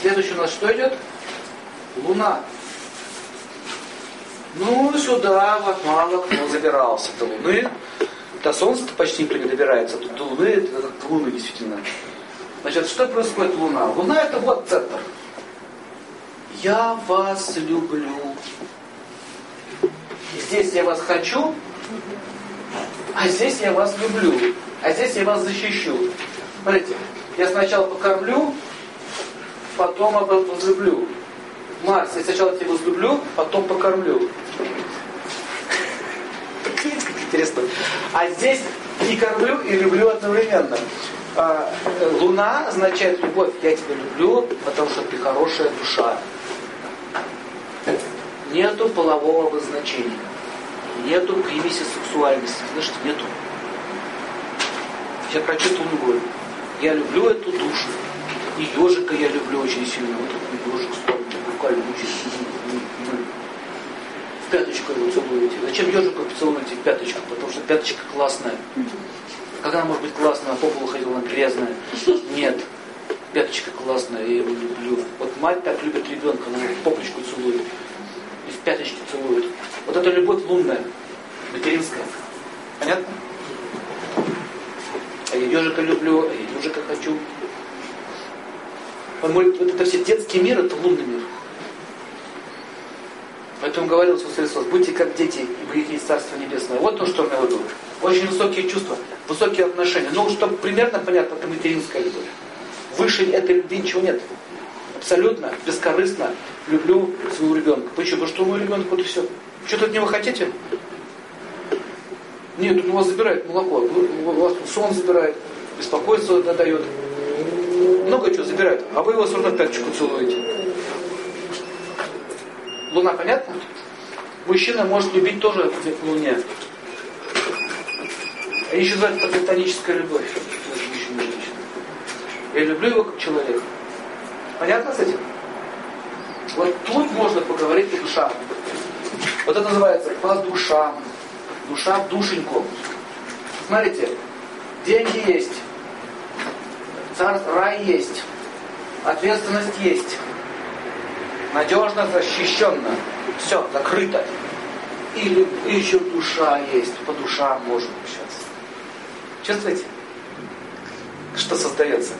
Следующий у нас что идет? Луна. Ну, сюда вот мало кто забирался до Луны. До Солнца-то почти никто не добирается. Тут до Луны, это как Луны действительно. Значит, что происходит Луна? Луна это вот центр. Я вас люблю. Здесь я вас хочу, а здесь я вас люблю. А здесь я вас защищу. Смотрите, я сначала покормлю, потом возлюблю. Марс, я сначала тебя возлюблю, потом покормлю. Видите, как интересно. А здесь и кормлю, и люблю одновременно. А, луна означает любовь. Я тебя люблю, потому что ты хорошая душа. Нету полового обозначения. Нету примеси сексуальности. Слышите, нету. Я про что Луну говорю. Я люблю эту душу. И ежика я люблю очень сильно. Вот такой ежик вспомнил, буквально очень В пяточку его целуете. Зачем ежику целуете в пяточку? Потому что пяточка классная. Как она может быть классная, а по полу ходила, она грязная? Нет. Пяточка классная, я его люблю. Вот мать так любит ребенка, она его попочку целует. И в пяточки целует. Вот это любовь лунная, материнская. Понятно? А я ежика люблю, а я ежика хочу. Он мой, вот это все детский мир, это лунный мир. Поэтому говорил Иисус Христос, будьте как дети, и есть Царство Небесное. Вот то, что он имел в. Очень высокие чувства, высокие отношения. Ну, чтобы примерно понятно, это материнская любовь. Выше этой любви ничего нет. Абсолютно, бескорыстно люблю своего ребенка. Почему? Потому что мой ребенок, вот и все. Что-то от него хотите? Нет, он у вас забирает молоко, у вас сон забирает, беспокойство дает. Забирает, а вы его все равно пяточку целуете. Луна, понятно? Мужчина может любить тоже в Луне. Они еще называют это платоническая любовь. Мужчина. Я люблю его как человека. Понятно с этим? Вот тут можно поговорить по душам. Вот это называется по душам. Душа душеньку. Смотрите, деньги есть, царь, рай есть, ответственность есть, надежно защищенно, все, закрыто. И, и еще душа есть, по душам можем общаться. Чувствуете? Что создается?